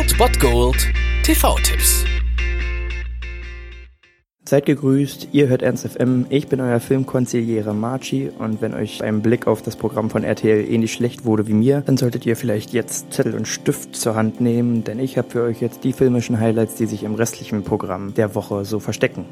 Old Bot Gold TV-Tipps. Seid gegrüßt, ihr hört Ernst FM, ich bin euer Filmkonziliere Marchi und wenn euch beim Blick auf das Programm von RTL ähnlich schlecht wurde wie mir, dann solltet ihr vielleicht jetzt Zettel und Stift zur Hand nehmen, denn ich habe für euch jetzt die filmischen Highlights, die sich im restlichen Programm der Woche so verstecken.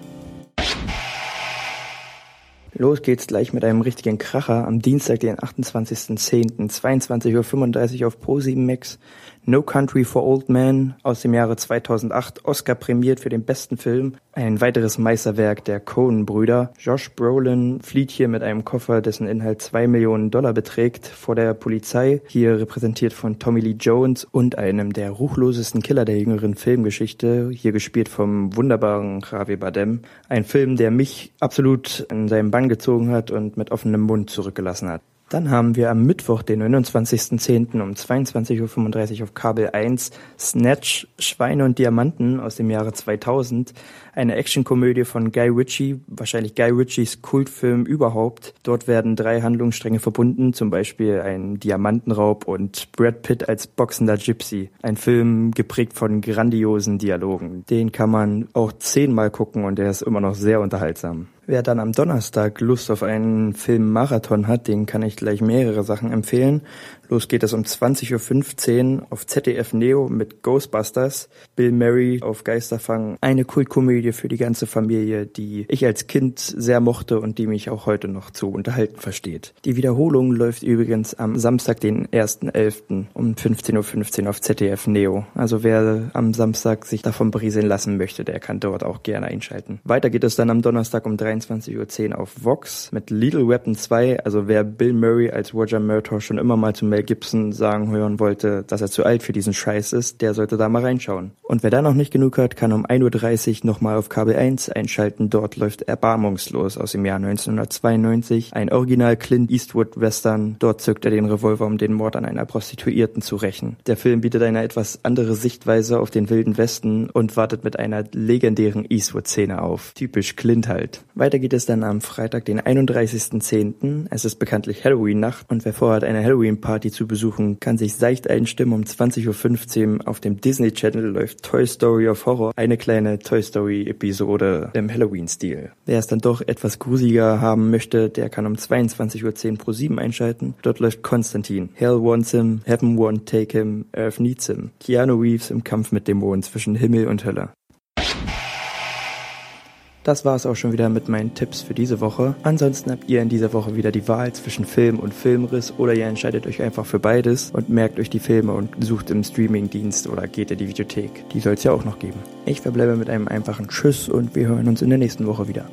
Los geht's gleich mit einem richtigen Kracher am Dienstag, den 28.10., 22.35 Uhr auf Pro7 Max. No Country for Old Men aus dem Jahre 2008, Oscar prämiert für den besten Film. Ein weiteres Meisterwerk der Coen-Brüder. Josh Brolin flieht hier mit einem Koffer, dessen Inhalt zwei Millionen Dollar beträgt, vor der Polizei. Hier repräsentiert von Tommy Lee Jones und einem der ruchlosesten Killer der jüngeren Filmgeschichte. Hier gespielt vom wunderbaren Javier Bardem. Ein Film, der mich absolut in seinem Bann gezogen hat und mit offenem Mund zurückgelassen hat. Dann haben wir am Mittwoch, den 29.10. um 22.35 Uhr auf Kabel 1 Snatch, Schweine und Diamanten aus dem Jahre 2000. Eine Actionkomödie von Guy Ritchie, wahrscheinlich Guy Ritchies Kultfilm überhaupt. Dort werden drei Handlungsstränge verbunden, zum Beispiel ein Diamantenraub und Brad Pitt als boxender Gypsy. Ein Film geprägt von grandiosen Dialogen. Den kann man auch zehnmal gucken und der ist immer noch sehr unterhaltsam. Wer dann am Donnerstag Lust auf einen Filmmarathon hat, den kann ich gleich mehrere Sachen empfehlen. Los geht es um 20.15 Uhr auf ZDF Neo mit Ghostbusters, Bill Murray auf Geisterfang. Eine Kultkomödie für die ganze Familie, die ich als Kind sehr mochte und die mich auch heute noch zu unterhalten versteht. Die Wiederholung läuft übrigens am Samstag, den 1.11. um 15.15 Uhr auf ZDF Neo. Also wer am Samstag sich davon berieseln lassen möchte, der kann dort auch gerne einschalten. Weiter geht es dann am Donnerstag um 23.10 Uhr auf Vox mit Little Weapon 2. Also wer Bill Murray als Roger Murtaugh schon immer mal zum Mel Gibson sagen hören wollte, dass er zu alt für diesen Scheiß ist, der sollte da mal reinschauen. Und wer da noch nicht genug hat, kann um 1.30 Uhr nochmal auf Kabel 1 einschalten. Dort läuft Erbarmungslos aus dem Jahr 1992. Ein Original Clint Eastwood Western. Dort zückt er den Revolver, um den Mord an einer Prostituierten zu rächen. Der Film bietet eine etwas andere Sichtweise auf den wilden Westen und wartet mit einer legendären Eastwood-Szene auf. Typisch Clint halt. Weiter geht es dann am Freitag, den 31.10. Es ist bekanntlich Halloween-Nacht und wer vorhat, eine Halloween-Party zu besuchen, kann sich seicht einstimmen. Um 20.15 Uhr auf dem Disney Channel läuft Toy Story of Horror, eine kleine Toy Story Episode im Halloween-Stil. Wer es dann doch etwas gruseliger haben möchte, der kann um 22.10 Uhr pro 7 einschalten. Dort läuft Konstantin. Hell wants him, Heaven won't take him, Earth needs him. Keanu Reeves im Kampf mit Dämonen zwischen Himmel und Hölle. Das war es auch schon wieder mit meinen Tipps für diese Woche. Ansonsten habt ihr in dieser Woche wieder die Wahl zwischen Film und Filmriss oder ihr entscheidet euch einfach für beides und merkt euch die Filme und sucht im Streamingdienst oder geht in die Videothek. Die soll es ja auch noch geben. Ich verbleibe mit einem einfachen Tschüss und wir hören uns in der nächsten Woche wieder.